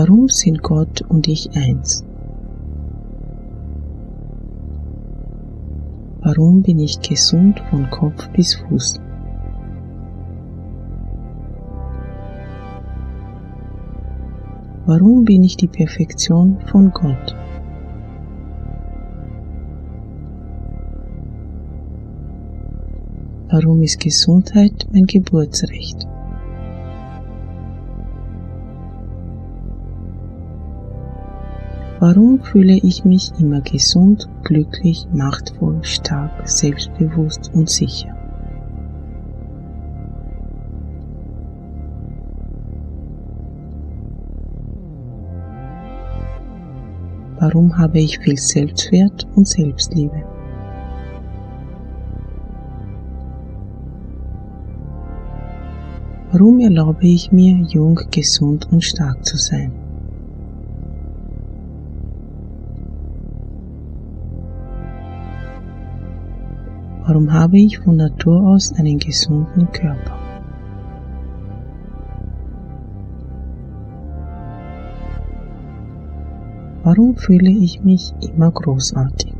Warum sind Gott und ich eins? Warum bin ich gesund von Kopf bis Fuß? Warum bin ich die Perfektion von Gott? Warum ist Gesundheit mein Geburtsrecht? Warum fühle ich mich immer gesund, glücklich, machtvoll, stark, selbstbewusst und sicher? Warum habe ich viel Selbstwert und Selbstliebe? Warum erlaube ich mir, jung, gesund und stark zu sein? Warum habe ich von Natur aus einen gesunden Körper? Warum fühle ich mich immer großartig?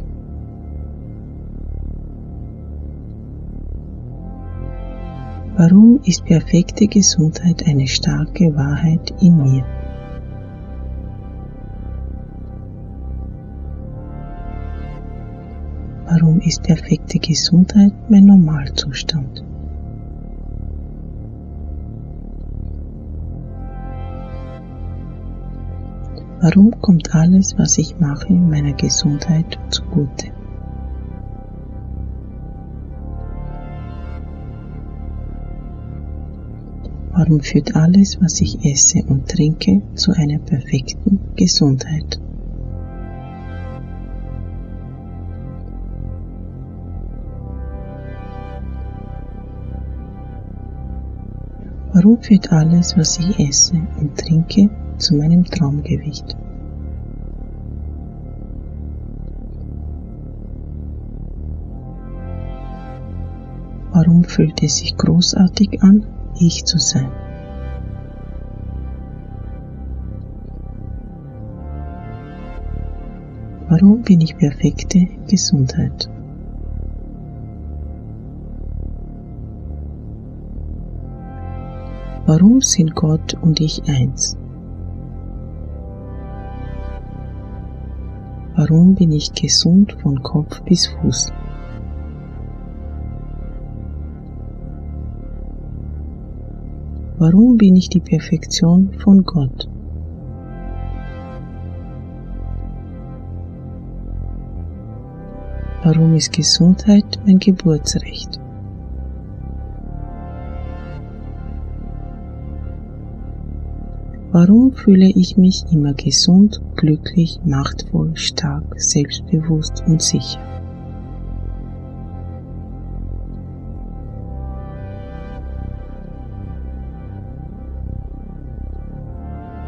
Warum ist perfekte Gesundheit eine starke Wahrheit in mir? Warum ist perfekte Gesundheit mein Normalzustand? Warum kommt alles, was ich mache, meiner Gesundheit zugute? Warum führt alles, was ich esse und trinke, zu einer perfekten Gesundheit? Warum führt alles, was ich esse und trinke, zu meinem Traumgewicht? Warum fühlt es sich großartig an, ich zu sein? Warum bin ich perfekte Gesundheit? Warum sind Gott und ich eins? Warum bin ich gesund von Kopf bis Fuß? Warum bin ich die Perfektion von Gott? Warum ist Gesundheit mein Geburtsrecht? Warum fühle ich mich immer gesund, glücklich, machtvoll, stark, selbstbewusst und sicher?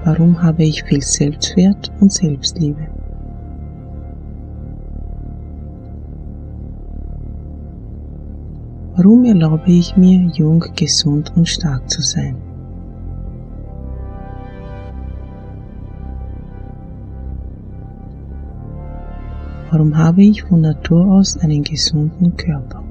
Warum habe ich viel Selbstwert und Selbstliebe? Warum erlaube ich mir, jung, gesund und stark zu sein? Warum habe ich von Natur aus einen gesunden Körper?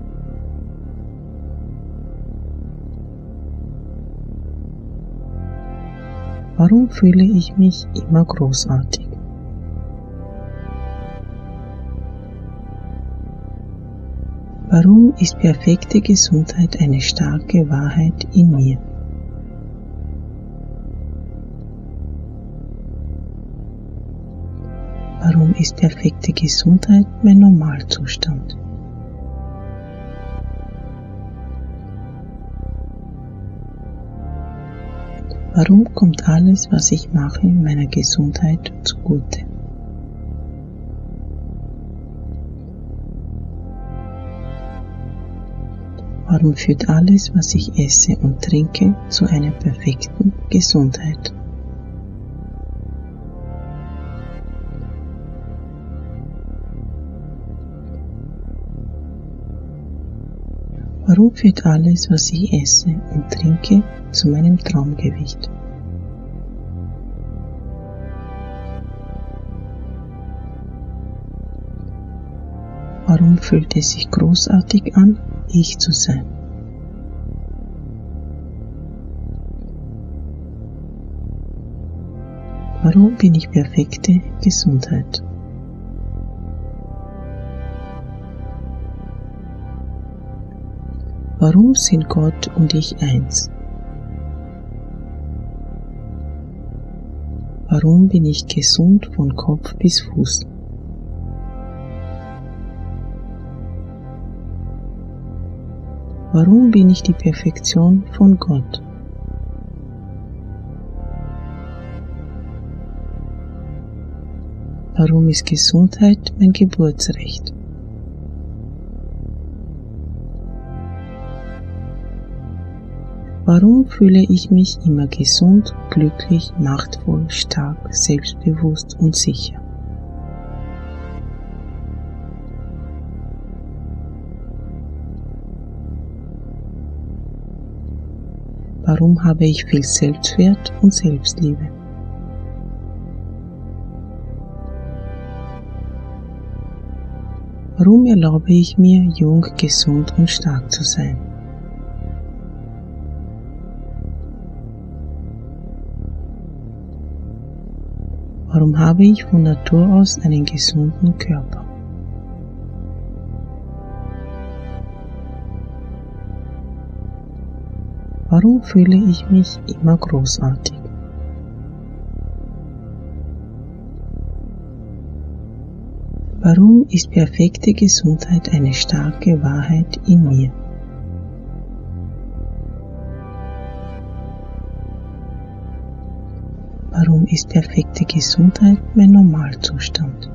Warum fühle ich mich immer großartig? Warum ist perfekte Gesundheit eine starke Wahrheit in mir? Ist perfekte Gesundheit mein Normalzustand? Warum kommt alles, was ich mache, meiner Gesundheit zugute? Warum führt alles, was ich esse und trinke, zu einer perfekten Gesundheit? Warum führt alles, was ich esse und trinke, zu meinem Traumgewicht? Warum fühlt es sich großartig an, ich zu sein? Warum bin ich perfekte Gesundheit? Warum sind Gott und ich eins? Warum bin ich gesund von Kopf bis Fuß? Warum bin ich die Perfektion von Gott? Warum ist Gesundheit mein Geburtsrecht? Warum fühle ich mich immer gesund, glücklich, machtvoll, stark, selbstbewusst und sicher? Warum habe ich viel Selbstwert und Selbstliebe? Warum erlaube ich mir, jung, gesund und stark zu sein? Warum habe ich von Natur aus einen gesunden Körper? Warum fühle ich mich immer großartig? Warum ist perfekte Gesundheit eine starke Wahrheit in mir? Ist perfekte Gesundheit mein Normalzustand?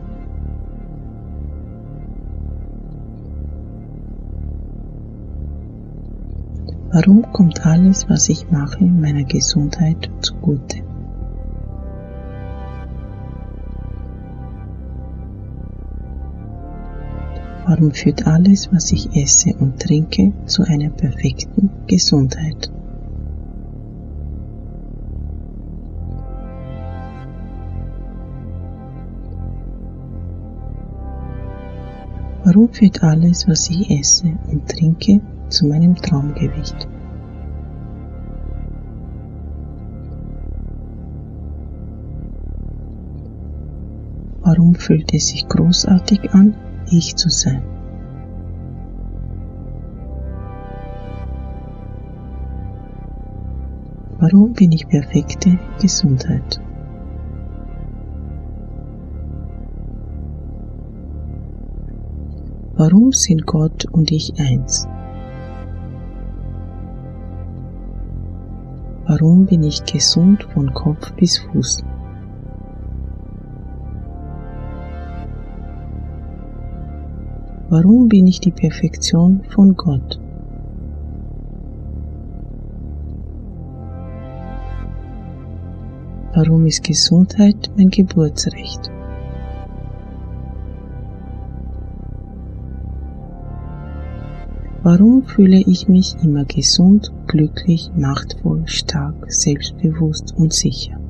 Warum kommt alles, was ich mache, meiner Gesundheit zugute? Warum führt alles, was ich esse und trinke, zu einer perfekten Gesundheit? Warum führt alles, was ich esse und trinke, zu meinem Traumgewicht? Warum fühlt es sich großartig an, ich zu sein? Warum bin ich perfekte Gesundheit? Warum sind Gott und ich eins? Warum bin ich gesund von Kopf bis Fuß? Warum bin ich die Perfektion von Gott? Warum ist Gesundheit mein Geburtsrecht? Warum fühle ich mich immer gesund, glücklich, machtvoll, stark, selbstbewusst und sicher?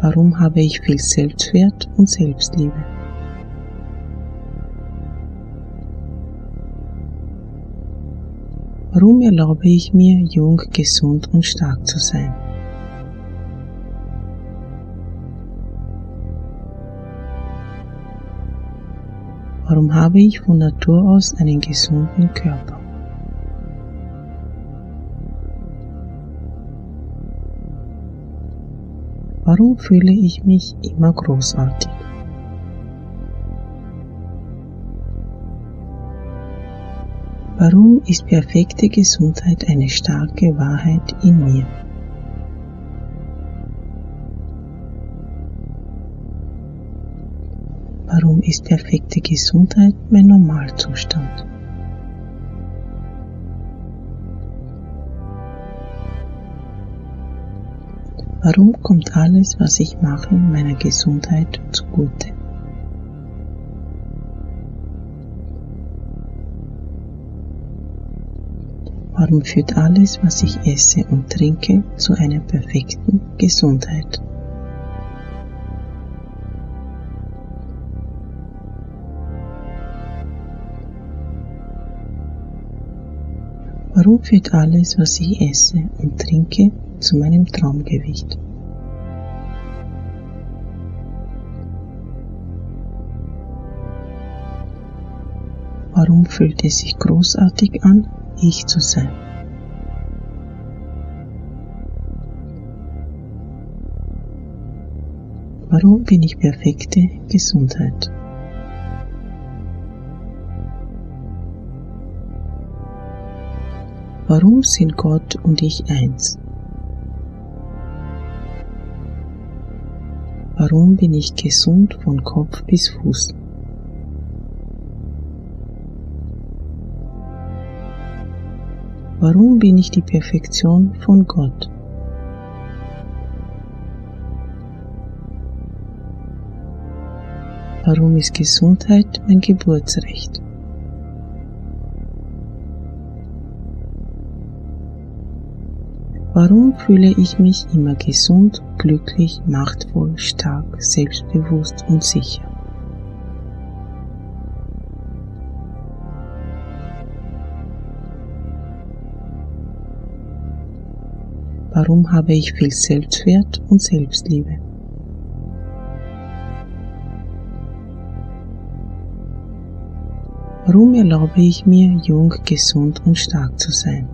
Warum habe ich viel Selbstwert und Selbstliebe? Warum erlaube ich mir, jung, gesund und stark zu sein? Warum habe ich von Natur aus einen gesunden Körper? Warum fühle ich mich immer großartig? Warum ist perfekte Gesundheit eine starke Wahrheit in mir? Ist perfekte Gesundheit mein Normalzustand? Warum kommt alles, was ich mache, meiner Gesundheit zugute? Warum führt alles, was ich esse und trinke, zu einer perfekten Gesundheit? Warum führt alles, was ich esse und trinke, zu meinem Traumgewicht? Warum fühlt es sich großartig an, ich zu sein? Warum bin ich perfekte Gesundheit? Warum sind Gott und ich eins? Warum bin ich gesund von Kopf bis Fuß? Warum bin ich die Perfektion von Gott? Warum ist Gesundheit mein Geburtsrecht? Warum fühle ich mich immer gesund, glücklich, machtvoll, stark, selbstbewusst und sicher? Warum habe ich viel Selbstwert und Selbstliebe? Warum erlaube ich mir, jung, gesund und stark zu sein?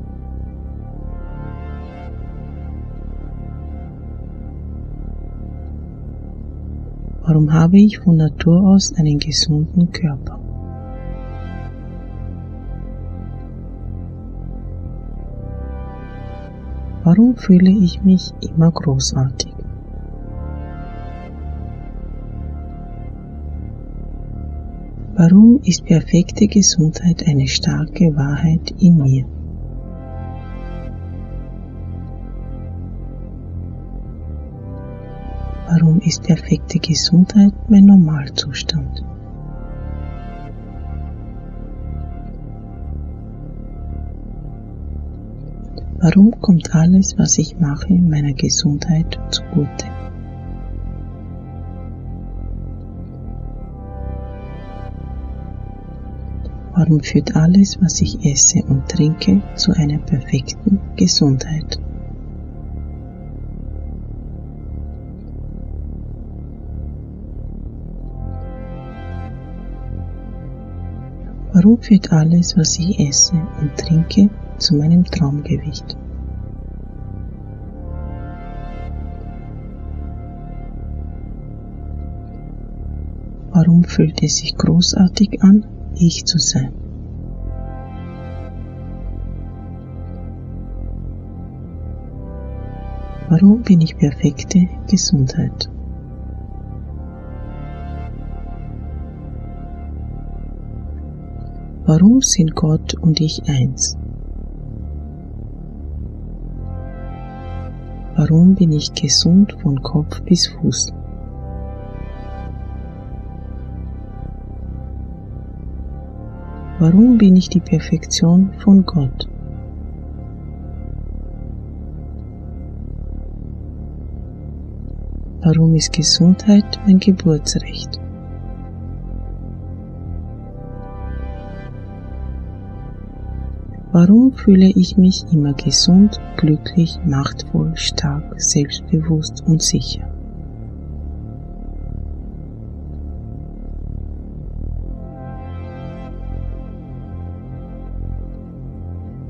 Warum habe ich von Natur aus einen gesunden Körper? Warum fühle ich mich immer großartig? Warum ist perfekte Gesundheit eine starke Wahrheit in mir? Warum ist perfekte Gesundheit mein Normalzustand? Warum kommt alles, was ich mache, meiner Gesundheit zugute? Warum führt alles, was ich esse und trinke, zu einer perfekten Gesundheit? Warum führt alles, was ich esse und trinke, zu meinem Traumgewicht? Warum fühlt es sich großartig an, ich zu sein? Warum bin ich perfekte Gesundheit? Warum sind Gott und ich eins? Warum bin ich gesund von Kopf bis Fuß? Warum bin ich die Perfektion von Gott? Warum ist Gesundheit mein Geburtsrecht? Warum fühle ich mich immer gesund, glücklich, machtvoll, stark, selbstbewusst und sicher?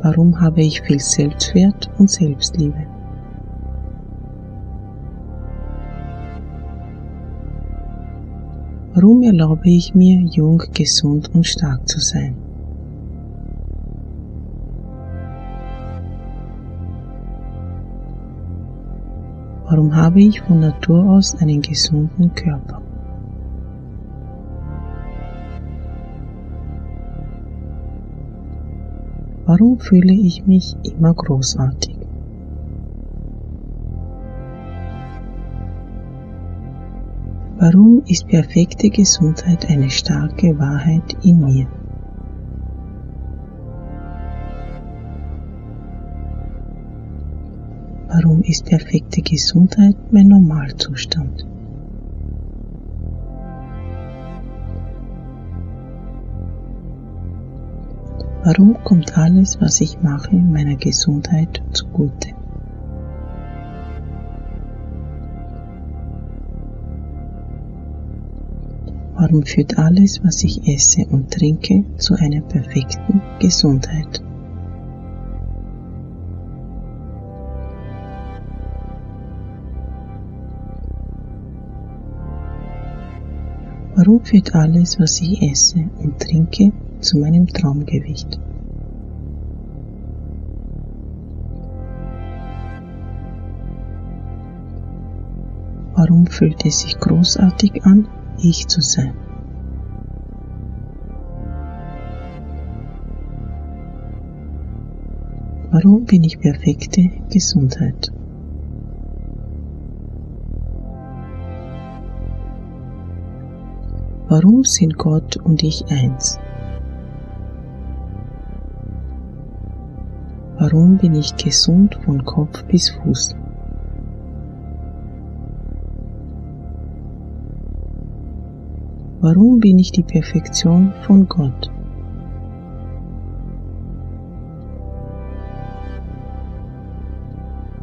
Warum habe ich viel Selbstwert und Selbstliebe? Warum erlaube ich mir, jung, gesund und stark zu sein? Warum habe ich von Natur aus einen gesunden Körper? Warum fühle ich mich immer großartig? Warum ist perfekte Gesundheit eine starke Wahrheit in mir? Ist perfekte Gesundheit mein Normalzustand? Warum kommt alles, was ich mache, meiner Gesundheit zugute? Warum führt alles, was ich esse und trinke, zu einer perfekten Gesundheit? Warum führt alles, was ich esse und trinke, zu meinem Traumgewicht. Warum fühlt es sich großartig an, ich zu sein? Warum bin ich perfekte Gesundheit? Warum sind Gott und ich eins? Warum bin ich gesund von Kopf bis Fuß? Warum bin ich die Perfektion von Gott?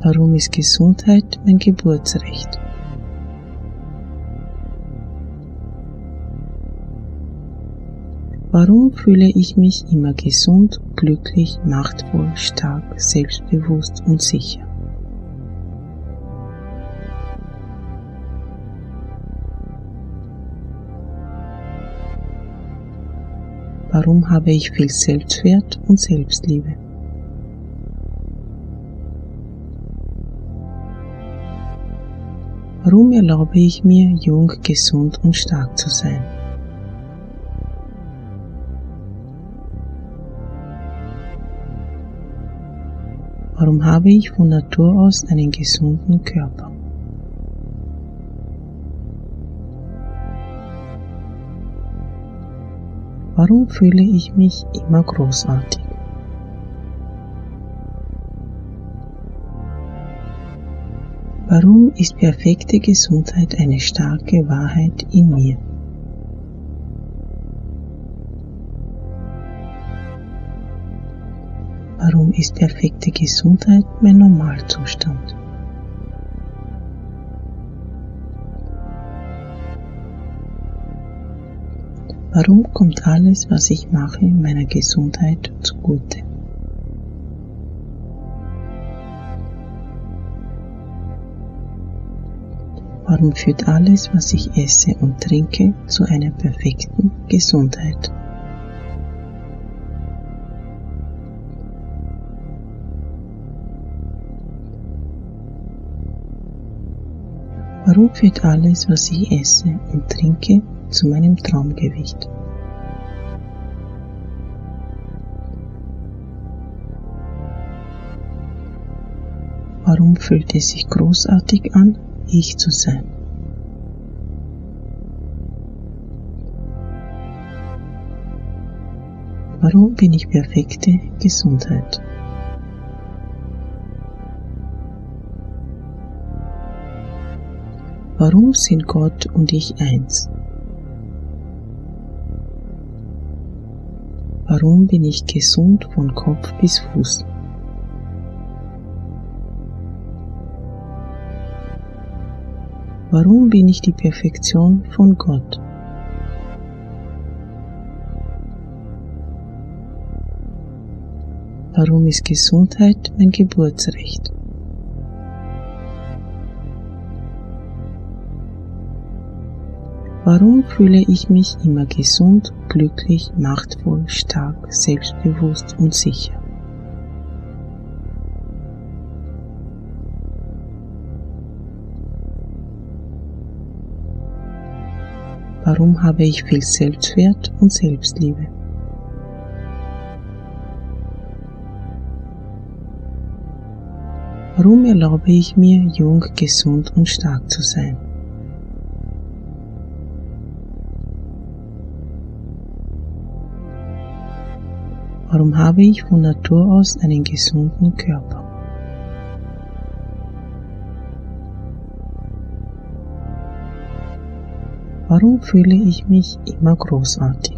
Warum ist Gesundheit mein Geburtsrecht? Warum fühle ich mich immer gesund, glücklich, machtvoll, stark, selbstbewusst und sicher? Warum habe ich viel Selbstwert und Selbstliebe? Warum erlaube ich mir, jung, gesund und stark zu sein? Warum habe ich von Natur aus einen gesunden Körper? Warum fühle ich mich immer großartig? Warum ist perfekte Gesundheit eine starke Wahrheit in mir? Warum ist perfekte Gesundheit mein Normalzustand? Warum kommt alles, was ich mache, meiner Gesundheit zugute? Warum führt alles, was ich esse und trinke, zu einer perfekten Gesundheit? Warum führt alles, was ich esse und trinke, zu meinem Traumgewicht? Warum fühlt es sich großartig an, ich zu sein? Warum bin ich perfekte Gesundheit? Warum sind Gott und ich eins? Warum bin ich gesund von Kopf bis Fuß? Warum bin ich die Perfektion von Gott? Warum ist Gesundheit mein Geburtsrecht? Warum fühle ich mich immer gesund, glücklich, machtvoll, stark, selbstbewusst und sicher? Warum habe ich viel Selbstwert und Selbstliebe? Warum erlaube ich mir, jung, gesund und stark zu sein? Warum habe ich von Natur aus einen gesunden Körper? Warum fühle ich mich immer großartig?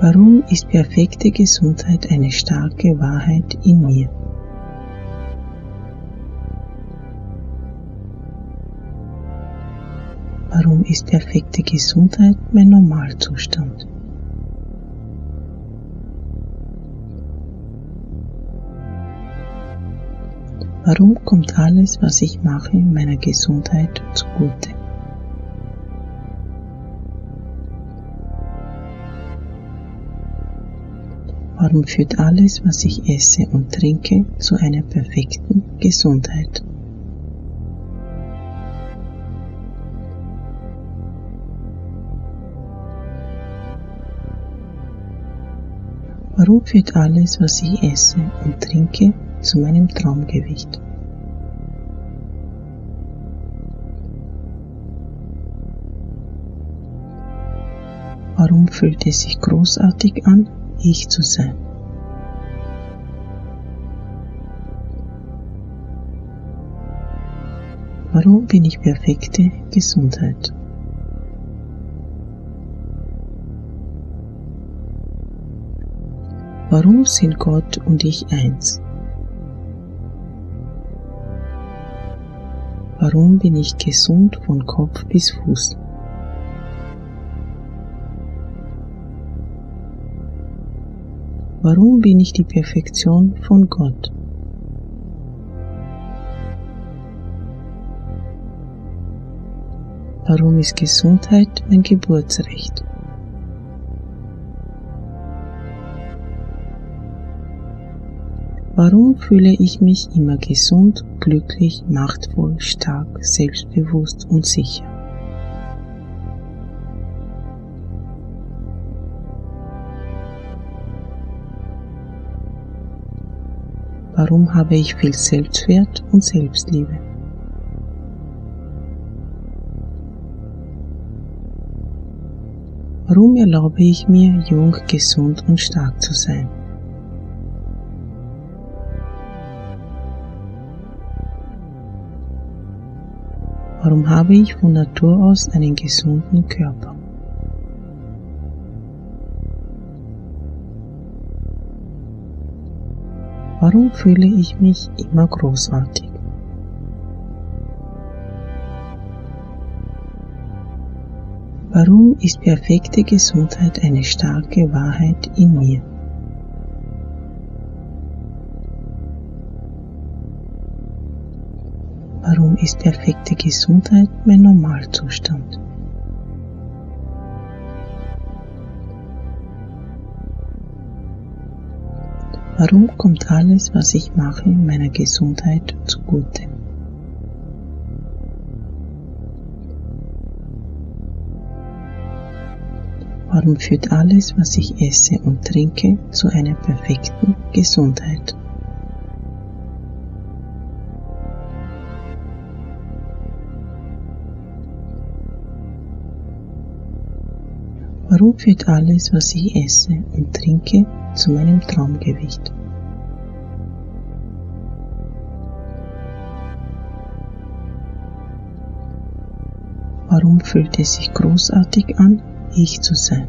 Warum ist perfekte Gesundheit eine starke Wahrheit in mir? Warum ist perfekte Gesundheit mein Normalzustand? Warum kommt alles, was ich mache, meiner Gesundheit zugute? Warum führt alles, was ich esse und trinke, zu einer perfekten Gesundheit? Warum führt alles, was ich esse und trinke, zu meinem Traumgewicht? Warum fühlt es sich großartig an, ich zu sein? Warum bin ich perfekte Gesundheit? Warum sind Gott und ich eins? Warum bin ich gesund von Kopf bis Fuß? Warum bin ich die Perfektion von Gott? Warum ist Gesundheit mein Geburtsrecht? Warum fühle ich mich immer gesund, glücklich, machtvoll, stark, selbstbewusst und sicher? Warum habe ich viel Selbstwert und Selbstliebe? Warum erlaube ich mir, jung, gesund und stark zu sein? Warum habe ich von Natur aus einen gesunden Körper? Warum fühle ich mich immer großartig? Warum ist perfekte Gesundheit eine starke Wahrheit in mir? Warum ist perfekte Gesundheit mein Normalzustand? Warum kommt alles, was ich mache, meiner Gesundheit zugute? Warum führt alles, was ich esse und trinke, zu einer perfekten Gesundheit? Warum führt alles, was ich esse und trinke, zu meinem Traumgewicht? Warum fühlt es sich großartig an, ich zu sein?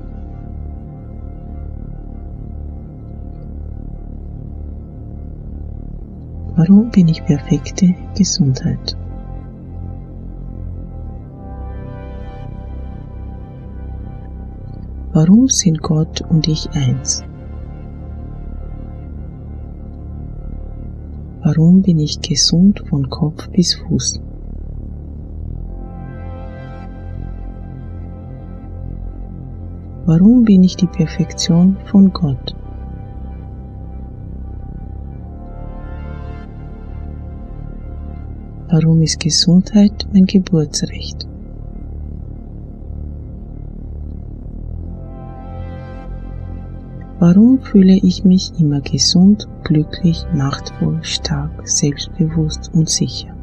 Warum bin ich perfekte Gesundheit? Warum sind Gott und ich eins? Warum bin ich gesund von Kopf bis Fuß? Warum bin ich die Perfektion von Gott? Warum ist Gesundheit mein Geburtsrecht? Warum fühle ich mich immer gesund, glücklich, machtvoll, stark, selbstbewusst und sicher?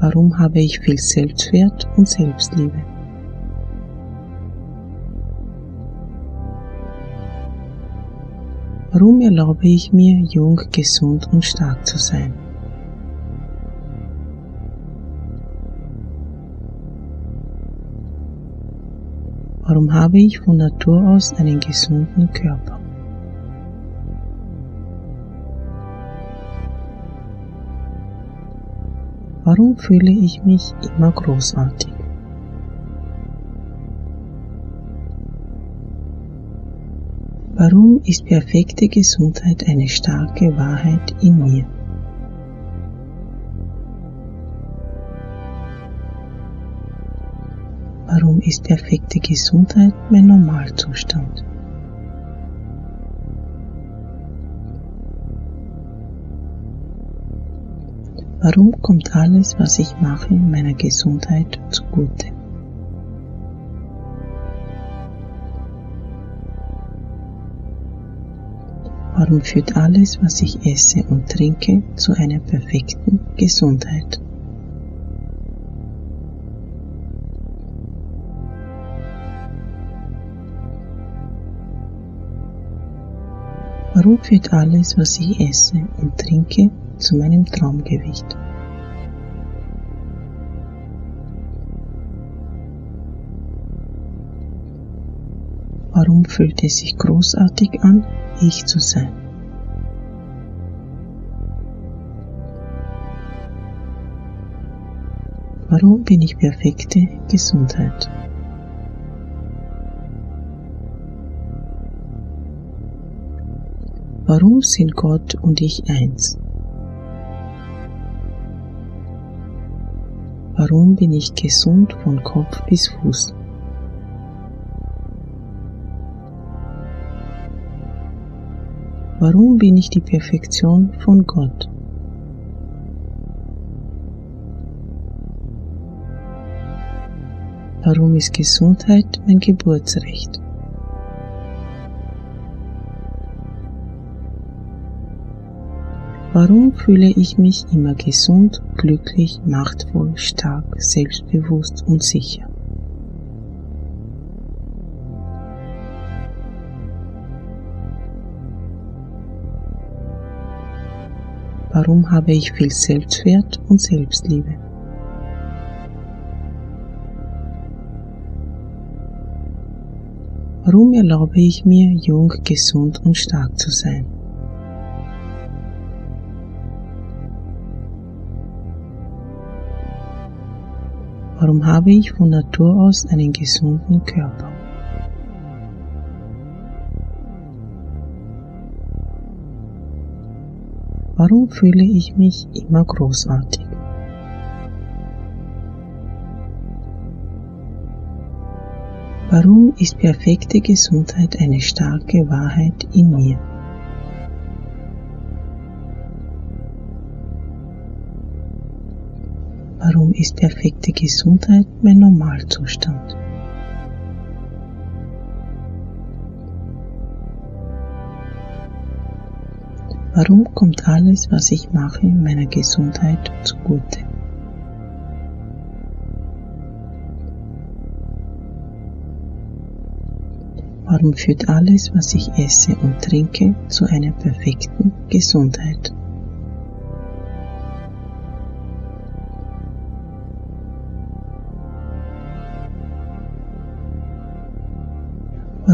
Warum habe ich viel Selbstwert und Selbstliebe? Warum erlaube ich mir, jung, gesund und stark zu sein? Warum habe ich von Natur aus einen gesunden Körper? Warum fühle ich mich immer großartig? Warum ist perfekte Gesundheit eine starke Wahrheit in mir? Warum ist perfekte Gesundheit mein Normalzustand? Warum kommt alles, was ich mache, meiner Gesundheit zugute? Warum führt alles, was ich esse und trinke, zu einer perfekten Gesundheit? Warum führt alles, was ich esse und trinke, zu meinem Traumgewicht? Warum fühlt es sich großartig an, ich zu sein? Warum bin ich perfekte Gesundheit? Warum sind Gott und ich eins? Warum bin ich gesund von Kopf bis Fuß? Warum bin ich die Perfektion von Gott? Warum ist Gesundheit mein Geburtsrecht? Warum fühle ich mich immer gesund, glücklich, machtvoll, stark, selbstbewusst und sicher? Warum habe ich viel Selbstwert und Selbstliebe? Warum erlaube ich mir, jung, gesund und stark zu sein? Warum habe ich von Natur aus einen gesunden Körper? Warum fühle ich mich immer großartig? Warum ist perfekte Gesundheit eine starke Wahrheit in mir? Warum ist perfekte Gesundheit mein Normalzustand? Warum kommt alles, was ich mache, meiner Gesundheit zugute? Warum führt alles, was ich esse und trinke, zu einer perfekten Gesundheit?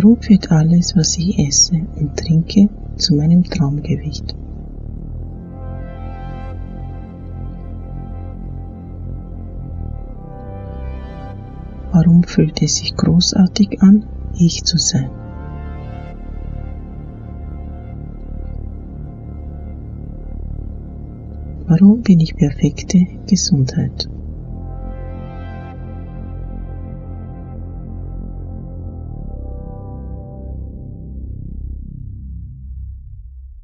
Warum führt alles, was ich esse und trinke, zu meinem Traumgewicht? Warum fühlt es sich großartig an, ich zu sein? Warum bin ich perfekte Gesundheit?